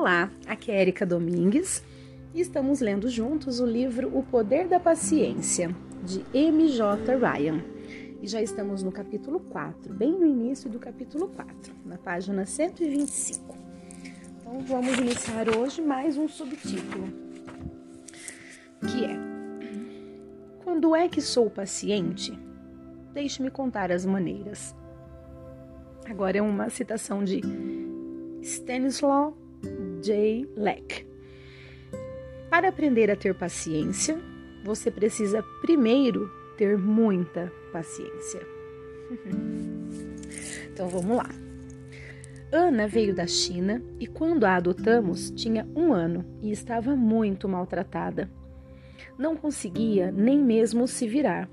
Olá, aqui é Erika Domingues e estamos lendo juntos o livro O Poder da Paciência, de M.J. Ryan. E já estamos no capítulo 4, bem no início do capítulo 4, na página 125. Então vamos iniciar hoje mais um subtítulo, que é Quando é que sou paciente? Deixe-me contar as maneiras. Agora é uma citação de Stanislaw J. Leck. Para aprender a ter paciência, você precisa primeiro ter muita paciência. então vamos lá. Ana veio da China e, quando a adotamos, tinha um ano e estava muito maltratada. Não conseguia nem mesmo se virar.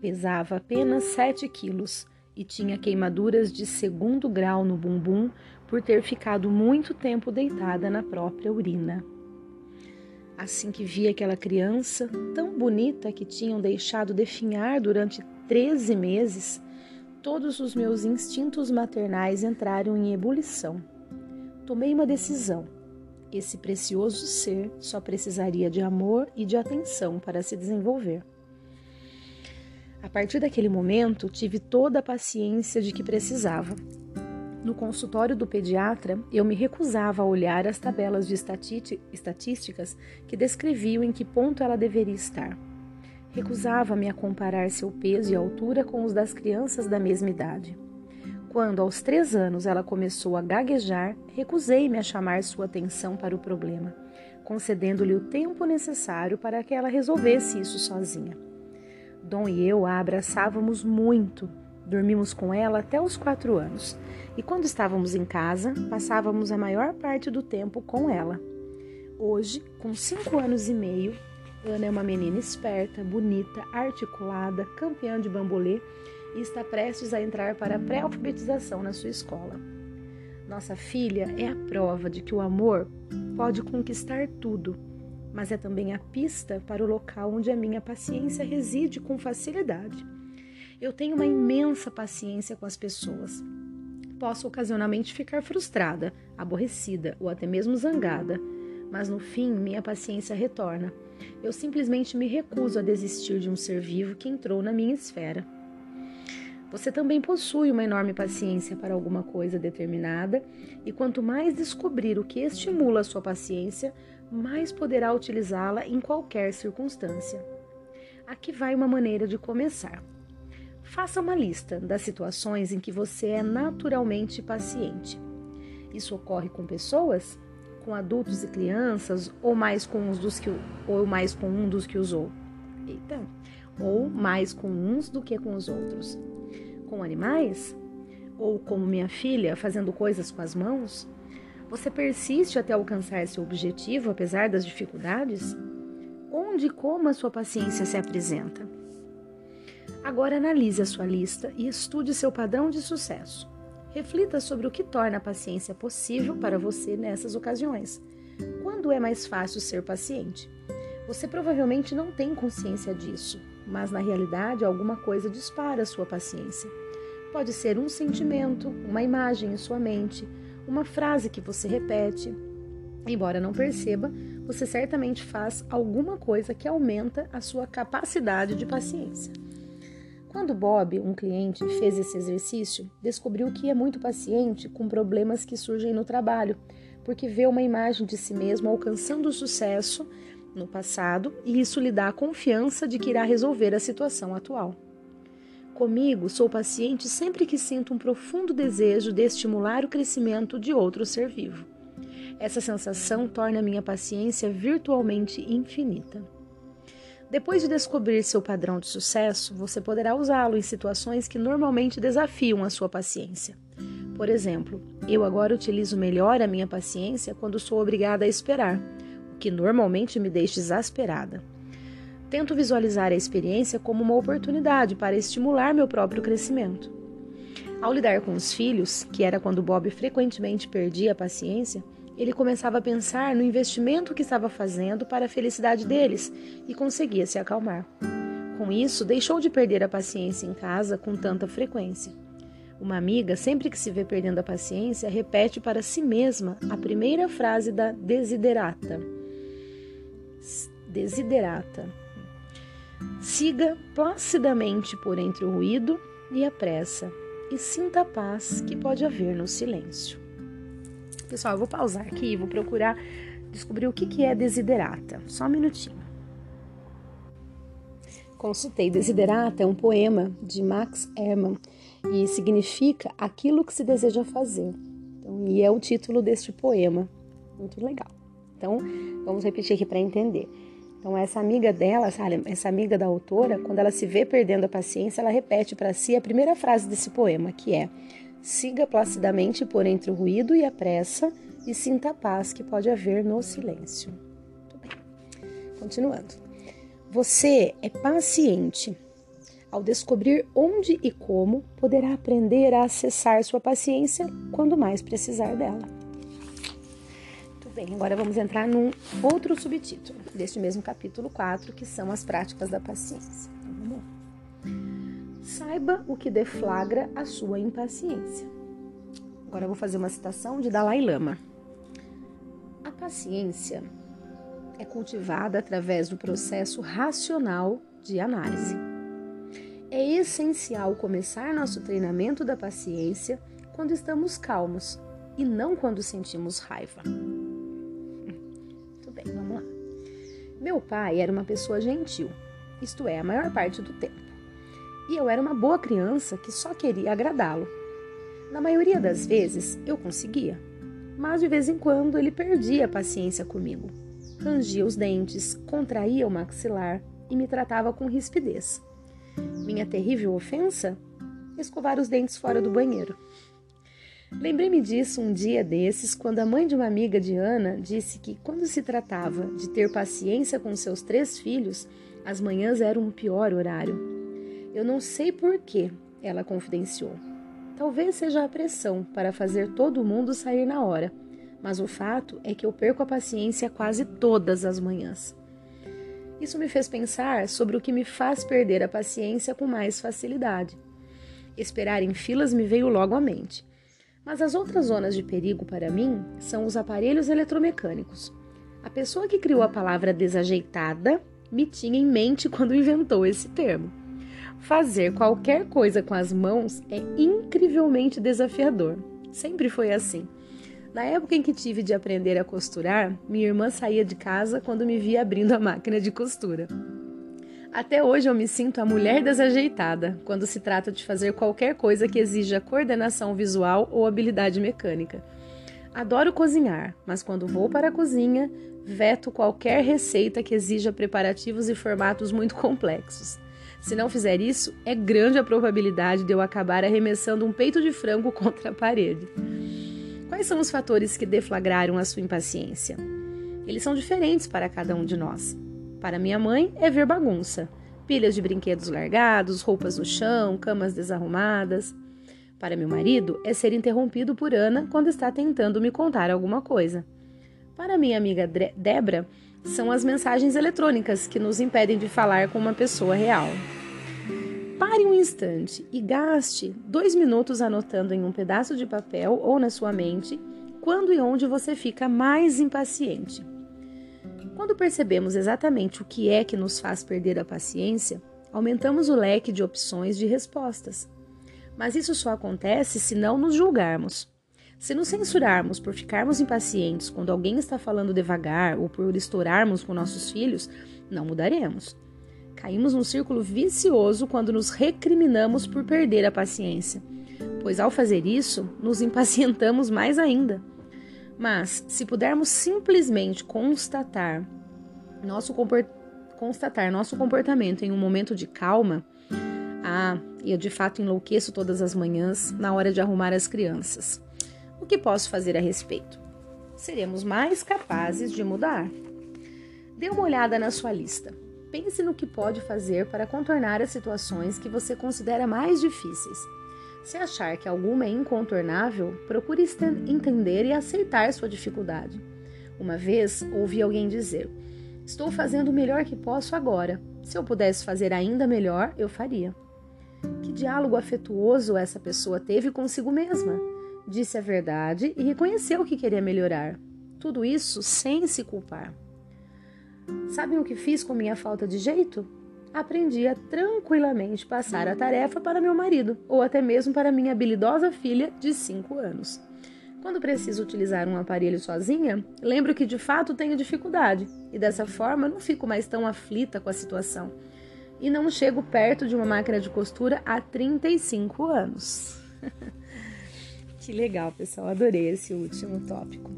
Pesava apenas 7 quilos e tinha queimaduras de segundo grau no bumbum por ter ficado muito tempo deitada na própria urina. Assim que vi aquela criança tão bonita que tinham deixado definhar durante 13 meses, todos os meus instintos maternais entraram em ebulição. Tomei uma decisão. Esse precioso ser só precisaria de amor e de atenção para se desenvolver. A partir daquele momento, tive toda a paciência de que precisava. No consultório do pediatra, eu me recusava a olhar as tabelas de estatísticas que descreviam em que ponto ela deveria estar. Recusava-me a comparar seu peso e altura com os das crianças da mesma idade. Quando, aos três anos, ela começou a gaguejar, recusei-me a chamar sua atenção para o problema, concedendo-lhe o tempo necessário para que ela resolvesse isso sozinha. Dom e eu a abraçávamos muito. Dormimos com ela até os quatro anos. E quando estávamos em casa, passávamos a maior parte do tempo com ela. Hoje, com cinco anos e meio, Ana é uma menina esperta, bonita, articulada, campeã de bambolê e está prestes a entrar para a pré-alfabetização na sua escola. Nossa filha é a prova de que o amor pode conquistar tudo mas é também a pista para o local onde a minha paciência reside com facilidade. Eu tenho uma imensa paciência com as pessoas. Posso ocasionalmente ficar frustrada, aborrecida ou até mesmo zangada, mas no fim minha paciência retorna. Eu simplesmente me recuso a desistir de um ser vivo que entrou na minha esfera. Você também possui uma enorme paciência para alguma coisa determinada, e quanto mais descobrir o que estimula a sua paciência, mais poderá utilizá-la em qualquer circunstância. Aqui vai uma maneira de começar. Faça uma lista das situações em que você é naturalmente paciente. Isso ocorre com pessoas, com adultos e crianças, ou mais com uns dos que ou mais com um dos que usou. Eita, ou mais com uns do que com os outros. Com animais? Ou como minha filha, fazendo coisas com as mãos? Você persiste até alcançar seu objetivo apesar das dificuldades? Onde e como a sua paciência se apresenta? Agora analise a sua lista e estude seu padrão de sucesso. Reflita sobre o que torna a paciência possível para você nessas ocasiões. Quando é mais fácil ser paciente? Você provavelmente não tem consciência disso, mas na realidade alguma coisa dispara a sua paciência. Pode ser um sentimento, uma imagem em sua mente, uma frase que você repete. Embora não perceba, você certamente faz alguma coisa que aumenta a sua capacidade de paciência. Quando Bob, um cliente, fez esse exercício, descobriu que é muito paciente com problemas que surgem no trabalho, porque vê uma imagem de si mesmo alcançando sucesso no passado e isso lhe dá a confiança de que irá resolver a situação atual. Comigo, sou paciente sempre que sinto um profundo desejo de estimular o crescimento de outro ser vivo. Essa sensação torna minha paciência virtualmente infinita. Depois de descobrir seu padrão de sucesso, você poderá usá-lo em situações que normalmente desafiam a sua paciência. Por exemplo, eu agora utilizo melhor a minha paciência quando sou obrigada a esperar, o que normalmente me deixa exasperada. Tento visualizar a experiência como uma oportunidade para estimular meu próprio crescimento. Ao lidar com os filhos, que era quando Bob frequentemente perdia a paciência, ele começava a pensar no investimento que estava fazendo para a felicidade deles e conseguia se acalmar. Com isso, deixou de perder a paciência em casa com tanta frequência. Uma amiga, sempre que se vê perdendo a paciência, repete para si mesma a primeira frase da desiderata. Desiderata. Siga placidamente por entre o ruído e a pressa e sinta a paz que pode haver no silêncio. Pessoal, eu vou pausar aqui e vou procurar descobrir o que é desiderata. Só um minutinho. Consultei Desiderata é um poema de Max Ehrmann e significa aquilo que se deseja fazer. Então, e é o título deste poema. Muito legal. Então, vamos repetir aqui para entender. Então, essa amiga dela, essa amiga da autora, quando ela se vê perdendo a paciência, ela repete para si a primeira frase desse poema, que é: Siga placidamente por entre o ruído e a pressa e sinta a paz que pode haver no silêncio. Muito bem. Continuando. Você é paciente. Ao descobrir onde e como, poderá aprender a acessar sua paciência quando mais precisar dela. Bem, agora vamos entrar num outro subtítulo deste mesmo capítulo 4, que são as práticas da paciência. Então, vamos lá. Saiba o que deflagra a sua impaciência. Agora eu vou fazer uma citação de Dalai Lama. A paciência é cultivada através do processo racional de análise. É essencial começar nosso treinamento da paciência quando estamos calmos e não quando sentimos raiva. Meu pai era uma pessoa gentil, isto é, a maior parte do tempo. E eu era uma boa criança que só queria agradá-lo. Na maioria das vezes eu conseguia, mas de vez em quando ele perdia a paciência comigo rangia os dentes, contraía o maxilar e me tratava com rispidez. Minha terrível ofensa? Escovar os dentes fora do banheiro. Lembrei-me disso um dia desses, quando a mãe de uma amiga de Ana disse que, quando se tratava de ter paciência com seus três filhos, as manhãs eram um pior horário. Eu não sei por que, ela confidenciou. Talvez seja a pressão para fazer todo mundo sair na hora mas o fato é que eu perco a paciência quase todas as manhãs. Isso me fez pensar sobre o que me faz perder a paciência com mais facilidade. Esperar em filas me veio logo à mente. Mas as outras zonas de perigo para mim são os aparelhos eletromecânicos. A pessoa que criou a palavra desajeitada me tinha em mente quando inventou esse termo. Fazer qualquer coisa com as mãos é incrivelmente desafiador. Sempre foi assim. Na época em que tive de aprender a costurar, minha irmã saía de casa quando me via abrindo a máquina de costura. Até hoje eu me sinto a mulher desajeitada quando se trata de fazer qualquer coisa que exija coordenação visual ou habilidade mecânica. Adoro cozinhar, mas quando vou para a cozinha, veto qualquer receita que exija preparativos e formatos muito complexos. Se não fizer isso, é grande a probabilidade de eu acabar arremessando um peito de frango contra a parede. Quais são os fatores que deflagraram a sua impaciência? Eles são diferentes para cada um de nós. Para minha mãe, é ver bagunça. Pilhas de brinquedos largados, roupas no chão, camas desarrumadas. Para meu marido, é ser interrompido por Ana quando está tentando me contar alguma coisa. Para minha amiga Debra, são as mensagens eletrônicas que nos impedem de falar com uma pessoa real. Pare um instante e gaste dois minutos anotando em um pedaço de papel ou na sua mente quando e onde você fica mais impaciente. Quando percebemos exatamente o que é que nos faz perder a paciência, aumentamos o leque de opções de respostas. Mas isso só acontece se não nos julgarmos. Se nos censurarmos por ficarmos impacientes quando alguém está falando devagar ou por estourarmos com nossos filhos, não mudaremos. Caímos num círculo vicioso quando nos recriminamos por perder a paciência, pois ao fazer isso, nos impacientamos mais ainda. Mas, se pudermos simplesmente constatar nosso, constatar nosso comportamento em um momento de calma, ah, eu de fato enlouqueço todas as manhãs na hora de arrumar as crianças. O que posso fazer a respeito? Seremos mais capazes de mudar. Dê uma olhada na sua lista. Pense no que pode fazer para contornar as situações que você considera mais difíceis. Se achar que alguma é incontornável, procure entender e aceitar sua dificuldade. Uma vez ouvi alguém dizer: Estou fazendo o melhor que posso agora. Se eu pudesse fazer ainda melhor, eu faria. Que diálogo afetuoso essa pessoa teve consigo mesma. Disse a verdade e reconheceu que queria melhorar. Tudo isso sem se culpar. Sabem o que fiz com minha falta de jeito? Aprendi a tranquilamente passar a tarefa para meu marido, ou até mesmo para minha habilidosa filha de 5 anos. Quando preciso utilizar um aparelho sozinha, lembro que de fato tenho dificuldade e dessa forma não fico mais tão aflita com a situação. E não chego perto de uma máquina de costura há 35 anos. que legal, pessoal, adorei esse último tópico.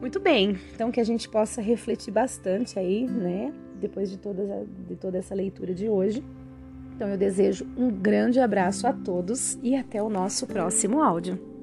Muito bem, então que a gente possa refletir bastante aí, né, depois de toda, de toda essa leitura de hoje. Então eu desejo um grande abraço a todos e até o nosso próximo áudio.